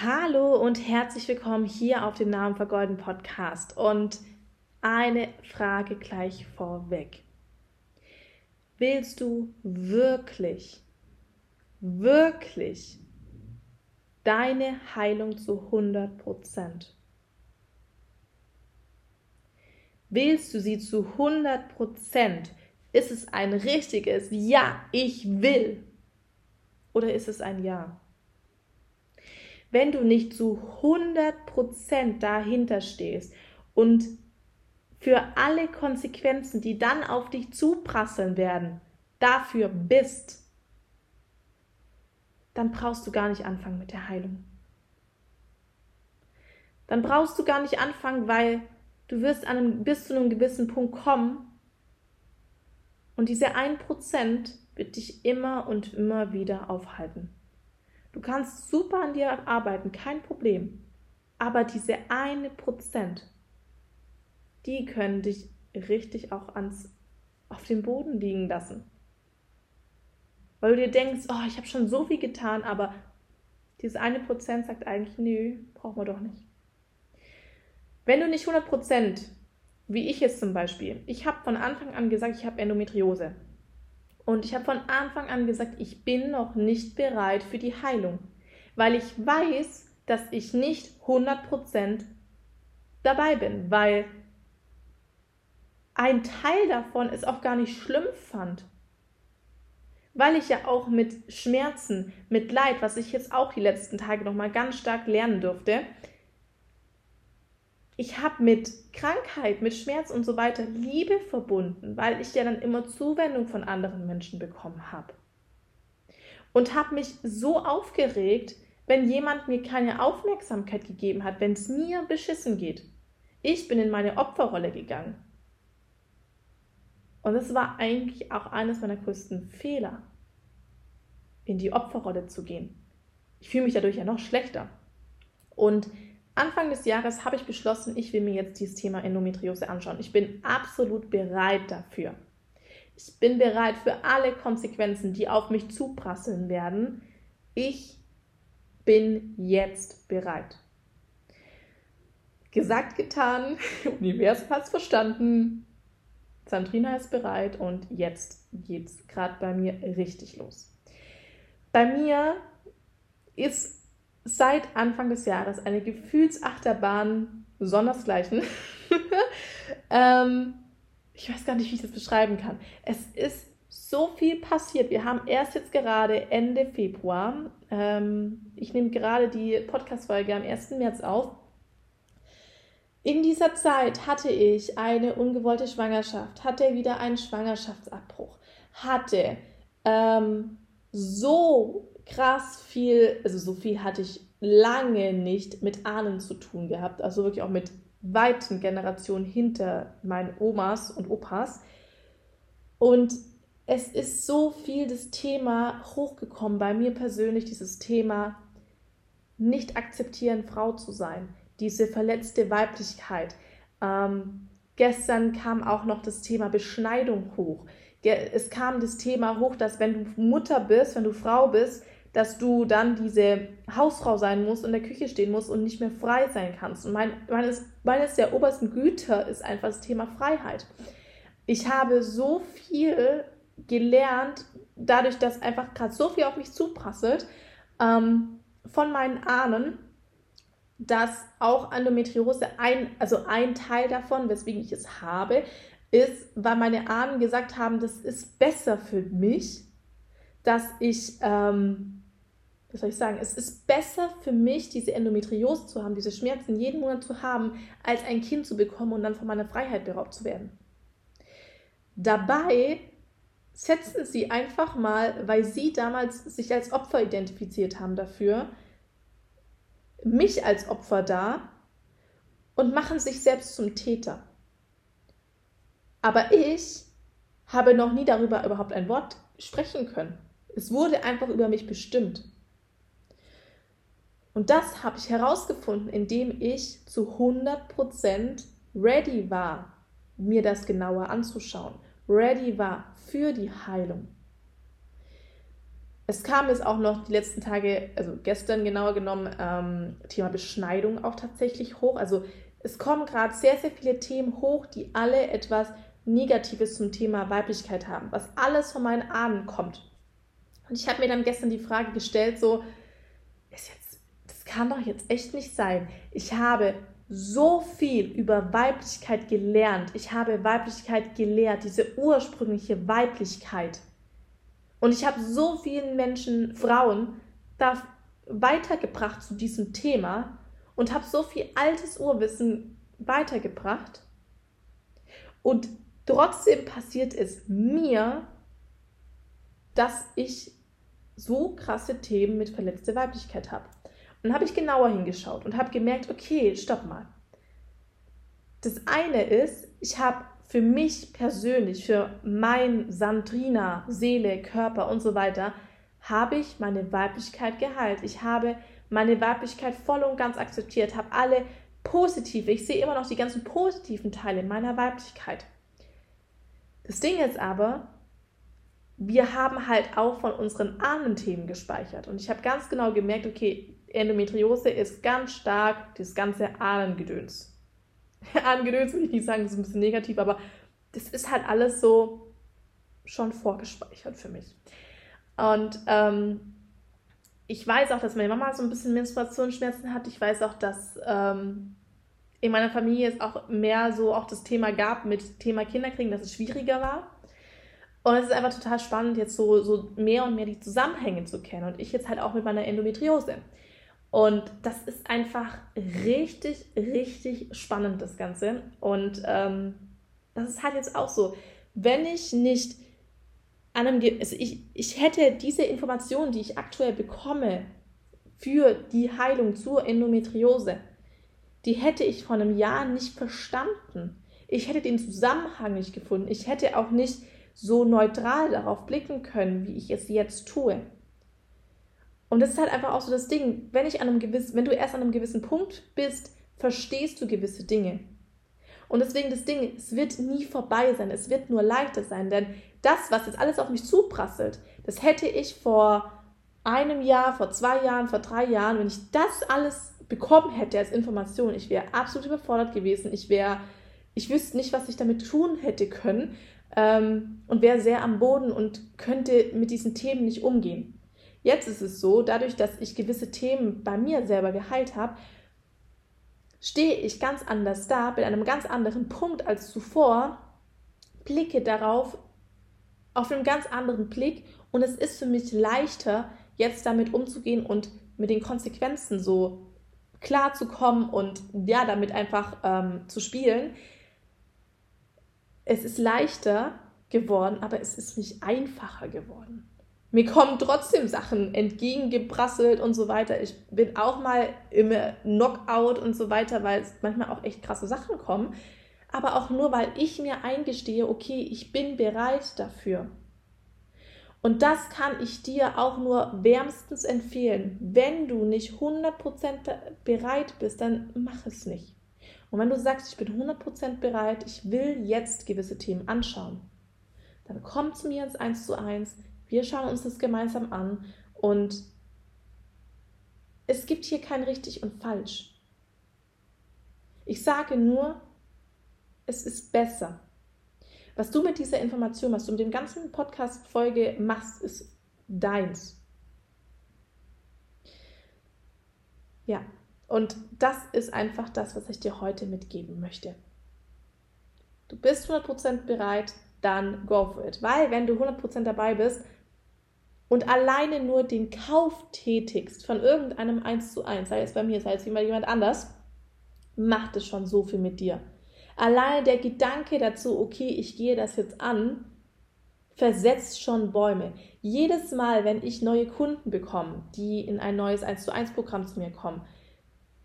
Hallo und herzlich willkommen hier auf dem Namen Vergolden Podcast. Und eine Frage gleich vorweg. Willst du wirklich, wirklich deine Heilung zu 100 Prozent? Willst du sie zu 100 Prozent? Ist es ein richtiges Ja, ich will? Oder ist es ein Ja? Wenn du nicht zu 100% dahinter stehst und für alle Konsequenzen, die dann auf dich zuprasseln werden, dafür bist, dann brauchst du gar nicht anfangen mit der Heilung. Dann brauchst du gar nicht anfangen, weil du wirst an einem, bis zu einem gewissen Punkt kommen und diese 1% wird dich immer und immer wieder aufhalten. Du kannst super an dir arbeiten, kein Problem. Aber diese eine Prozent, die können dich richtig auch ans, auf den Boden liegen lassen. Weil du dir denkst, oh, ich habe schon so viel getan, aber dieses eine Prozent sagt eigentlich, nö, brauchen wir doch nicht. Wenn du nicht 100 Prozent, wie ich jetzt zum Beispiel, ich habe von Anfang an gesagt, ich habe Endometriose. Und ich habe von Anfang an gesagt, ich bin noch nicht bereit für die Heilung, weil ich weiß, dass ich nicht 100% dabei bin, weil ein Teil davon es auch gar nicht schlimm fand. Weil ich ja auch mit Schmerzen, mit Leid, was ich jetzt auch die letzten Tage noch mal ganz stark lernen durfte, ich habe mit Krankheit, mit Schmerz und so weiter Liebe verbunden, weil ich ja dann immer Zuwendung von anderen Menschen bekommen habe. Und habe mich so aufgeregt, wenn jemand mir keine Aufmerksamkeit gegeben hat, wenn es mir beschissen geht. Ich bin in meine Opferrolle gegangen. Und das war eigentlich auch eines meiner größten Fehler, in die Opferrolle zu gehen. Ich fühle mich dadurch ja noch schlechter. Und Anfang des Jahres habe ich beschlossen, ich will mir jetzt dieses Thema Endometriose anschauen. Ich bin absolut bereit dafür. Ich bin bereit für alle Konsequenzen, die auf mich zuprasseln werden. Ich bin jetzt bereit. Gesagt, getan, Universum hat es verstanden. Sandrina ist bereit und jetzt geht es gerade bei mir richtig los. Bei mir ist seit Anfang des Jahres eine Gefühlsachterbahn sondersgleichen. ähm, ich weiß gar nicht, wie ich das beschreiben kann. Es ist so viel passiert. Wir haben erst jetzt gerade Ende Februar. Ähm, ich nehme gerade die Podcast-Folge am 1. März auf. In dieser Zeit hatte ich eine ungewollte Schwangerschaft, hatte wieder einen Schwangerschaftsabbruch, hatte ähm, so krass viel, also so viel hatte ich lange nicht mit Ahnen zu tun gehabt, also wirklich auch mit weiten Generationen hinter meinen Omas und Opas. Und es ist so viel das Thema hochgekommen bei mir persönlich, dieses Thema nicht akzeptieren, Frau zu sein, diese verletzte Weiblichkeit. Ähm, gestern kam auch noch das Thema Beschneidung hoch. Es kam das Thema hoch, dass wenn du Mutter bist, wenn du Frau bist, dass du dann diese Hausfrau sein musst und in der Küche stehen musst und nicht mehr frei sein kannst. Und mein, meines, meines der obersten Güter ist einfach das Thema Freiheit. Ich habe so viel gelernt, dadurch, dass einfach gerade so viel auf mich zuprasselt, ähm, von meinen Ahnen, dass auch Endometriose ein, also ein Teil davon, weswegen ich es habe, ist, weil meine Ahnen gesagt haben, das ist besser für mich, dass ich ähm, wie soll ich sagen, es ist besser für mich, diese Endometriose zu haben, diese Schmerzen jeden Monat zu haben, als ein Kind zu bekommen und dann von meiner Freiheit beraubt zu werden. Dabei setzen sie einfach mal, weil sie damals sich als Opfer identifiziert haben dafür, mich als Opfer da und machen sich selbst zum Täter. Aber ich habe noch nie darüber überhaupt ein Wort sprechen können. Es wurde einfach über mich bestimmt. Und das habe ich herausgefunden, indem ich zu 100% ready war, mir das genauer anzuschauen, ready war für die Heilung. es kam jetzt auch noch die letzten Tage, also gestern genauer genommen, ähm, Thema Beschneidung auch tatsächlich hoch. Also es kommen gerade sehr, sehr viele Themen hoch, die alle etwas Negatives zum Thema Weiblichkeit haben, was alles von meinen Ahnen kommt. Und ich habe mir dann gestern die Frage gestellt, so, kann doch jetzt echt nicht sein. Ich habe so viel über Weiblichkeit gelernt. Ich habe Weiblichkeit gelehrt, diese ursprüngliche Weiblichkeit. Und ich habe so vielen Menschen, Frauen, da weitergebracht zu diesem Thema und habe so viel altes Urwissen weitergebracht. Und trotzdem passiert es mir, dass ich so krasse Themen mit verletzter Weiblichkeit habe. Und habe ich genauer hingeschaut und habe gemerkt, okay, stopp mal. Das eine ist, ich habe für mich persönlich, für mein Sandrina, Seele, Körper und so weiter, habe ich meine Weiblichkeit geheilt. Ich habe meine Weiblichkeit voll und ganz akzeptiert, habe alle positive, ich sehe immer noch die ganzen positiven Teile meiner Weiblichkeit. Das Ding ist aber, wir haben halt auch von unseren Ahnenthemen gespeichert. Und ich habe ganz genau gemerkt, okay, Endometriose ist ganz stark das ganze Ahnengedöns. Ahnengedöns will ich nicht sagen, das ist ein bisschen negativ, aber das ist halt alles so schon vorgespeichert für mich. Und ähm, ich weiß auch, dass meine Mama so ein bisschen Menstruationsschmerzen hat. Ich weiß auch, dass ähm, in meiner Familie es auch mehr so auch das Thema gab mit Thema Kinderkriegen, dass es schwieriger war. Und es ist einfach total spannend, jetzt so, so mehr und mehr die Zusammenhänge zu kennen. Und ich jetzt halt auch mit meiner Endometriose. Und das ist einfach richtig, richtig spannend, das Ganze. Und ähm, das ist halt jetzt auch so, wenn ich nicht an einem, also ich, ich hätte diese Informationen, die ich aktuell bekomme für die Heilung zur Endometriose, die hätte ich vor einem Jahr nicht verstanden. Ich hätte den Zusammenhang nicht gefunden. Ich hätte auch nicht so neutral darauf blicken können, wie ich es jetzt tue. Und das ist halt einfach auch so das Ding, wenn ich an einem gewissen, wenn du erst an einem gewissen Punkt bist, verstehst du gewisse Dinge. Und deswegen das Ding, es wird nie vorbei sein, es wird nur leichter sein, denn das, was jetzt alles auf mich zuprasselt, das hätte ich vor einem Jahr, vor zwei Jahren, vor drei Jahren, wenn ich das alles bekommen hätte als Information, ich wäre absolut überfordert gewesen, ich wäre, ich wüsste nicht, was ich damit tun hätte können ähm, und wäre sehr am Boden und könnte mit diesen Themen nicht umgehen. Jetzt ist es so, dadurch, dass ich gewisse Themen bei mir selber geheilt habe, stehe ich ganz anders da, an einem ganz anderen Punkt als zuvor, blicke darauf auf einen ganz anderen Blick und es ist für mich leichter, jetzt damit umzugehen und mit den Konsequenzen so klar zu kommen und ja, damit einfach ähm, zu spielen. Es ist leichter geworden, aber es ist nicht einfacher geworden. Mir kommen trotzdem Sachen entgegengeprasselt und so weiter. Ich bin auch mal im Knockout und so weiter, weil es manchmal auch echt krasse Sachen kommen. Aber auch nur, weil ich mir eingestehe, okay, ich bin bereit dafür. Und das kann ich dir auch nur wärmstens empfehlen. Wenn du nicht 100% bereit bist, dann mach es nicht. Und wenn du sagst, ich bin 100% bereit, ich will jetzt gewisse Themen anschauen, dann komm zu mir ins 1 zu 1 wir schauen uns das gemeinsam an und es gibt hier kein richtig und falsch. Ich sage nur, es ist besser. Was du mit dieser Information, was du mit dem ganzen Podcast-Folge machst, ist deins. Ja, und das ist einfach das, was ich dir heute mitgeben möchte. Du bist 100% bereit, dann go for it. Weil, wenn du 100% dabei bist, und alleine nur den Kauf tätigst von irgendeinem 1 zu 1, sei es bei mir, sei es bei jemand anders, macht es schon so viel mit dir. Alleine der Gedanke dazu, okay, ich gehe das jetzt an, versetzt schon Bäume. Jedes Mal, wenn ich neue Kunden bekomme, die in ein neues 1 zu 1 Programm zu mir kommen,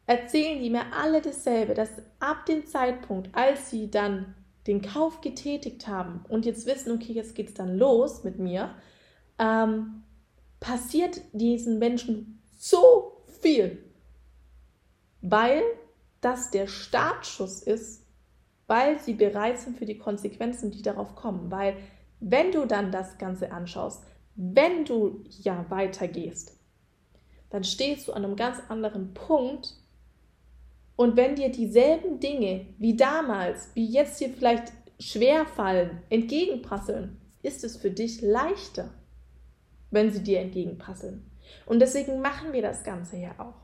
erzählen die mir alle dasselbe, dass ab dem Zeitpunkt, als sie dann den Kauf getätigt haben und jetzt wissen, okay, jetzt geht es dann los mit mir, ähm, passiert diesen Menschen so viel, weil das der Startschuss ist, weil sie bereit sind für die Konsequenzen, die darauf kommen. Weil wenn du dann das Ganze anschaust, wenn du ja weitergehst, dann stehst du an einem ganz anderen Punkt. Und wenn dir dieselben Dinge wie damals, wie jetzt dir vielleicht schwer fallen, entgegenprasseln, ist es für dich leichter, wenn sie dir entgegenprasseln. Und deswegen machen wir das Ganze ja auch.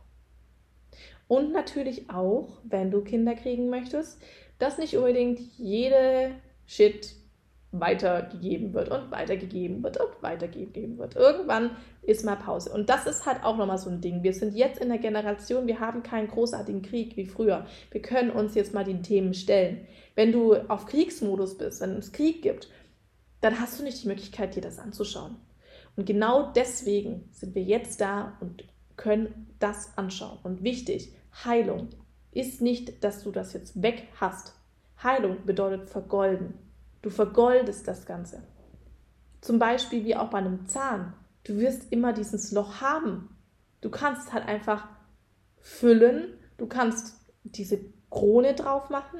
Und natürlich auch, wenn du Kinder kriegen möchtest, dass nicht unbedingt jede Shit weitergegeben wird und weitergegeben wird und weitergegeben wird. Irgendwann ist mal Pause. Und das ist halt auch nochmal so ein Ding. Wir sind jetzt in der Generation, wir haben keinen großartigen Krieg wie früher. Wir können uns jetzt mal den Themen stellen. Wenn du auf Kriegsmodus bist, wenn es Krieg gibt, dann hast du nicht die Möglichkeit, dir das anzuschauen. Und genau deswegen sind wir jetzt da und können das anschauen. Und wichtig, Heilung ist nicht, dass du das jetzt weg hast. Heilung bedeutet vergolden. Du vergoldest das Ganze. Zum Beispiel wie auch bei einem Zahn. Du wirst immer dieses Loch haben. Du kannst halt einfach füllen, du kannst diese Krone drauf machen,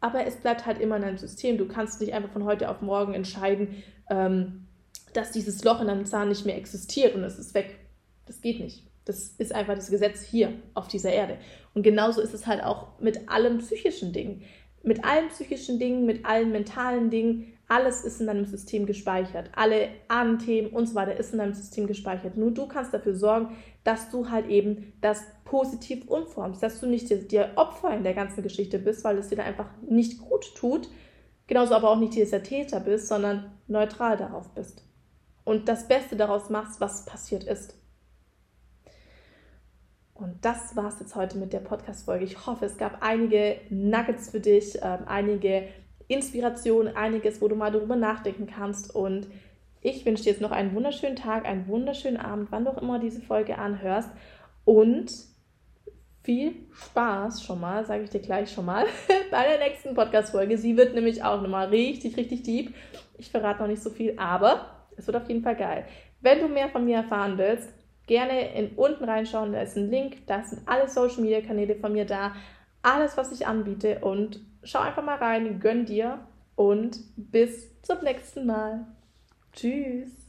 aber es bleibt halt immer in deinem System. Du kannst nicht einfach von heute auf morgen entscheiden, ähm, dass dieses Loch in deinem Zahn nicht mehr existiert und es ist weg. Das geht nicht. Das ist einfach das Gesetz hier auf dieser Erde. Und genauso ist es halt auch mit allen psychischen Dingen mit allen psychischen Dingen, mit allen mentalen Dingen, alles ist in deinem System gespeichert. Alle Ahnenthemen und so weiter ist in deinem System gespeichert. Nur du kannst dafür sorgen, dass du halt eben das positiv umformst, dass du nicht dir Opfer in der ganzen Geschichte bist, weil es dir dann einfach nicht gut tut. Genauso aber auch nicht dieser Täter bist, sondern neutral darauf bist. Und das Beste daraus machst, was passiert ist. Und das war es jetzt heute mit der Podcast-Folge. Ich hoffe, es gab einige Nuggets für dich, äh, einige Inspirationen, einiges, wo du mal darüber nachdenken kannst. Und ich wünsche dir jetzt noch einen wunderschönen Tag, einen wunderschönen Abend, wann du auch immer diese Folge anhörst. Und viel Spaß schon mal, sage ich dir gleich schon mal, bei der nächsten Podcast-Folge. Sie wird nämlich auch nochmal richtig, richtig deep. Ich verrate noch nicht so viel, aber es wird auf jeden Fall geil. Wenn du mehr von mir erfahren willst, gerne in unten reinschauen, da ist ein Link, da sind alle Social Media Kanäle von mir da, alles, was ich anbiete und schau einfach mal rein, gönn dir und bis zum nächsten Mal. Tschüss.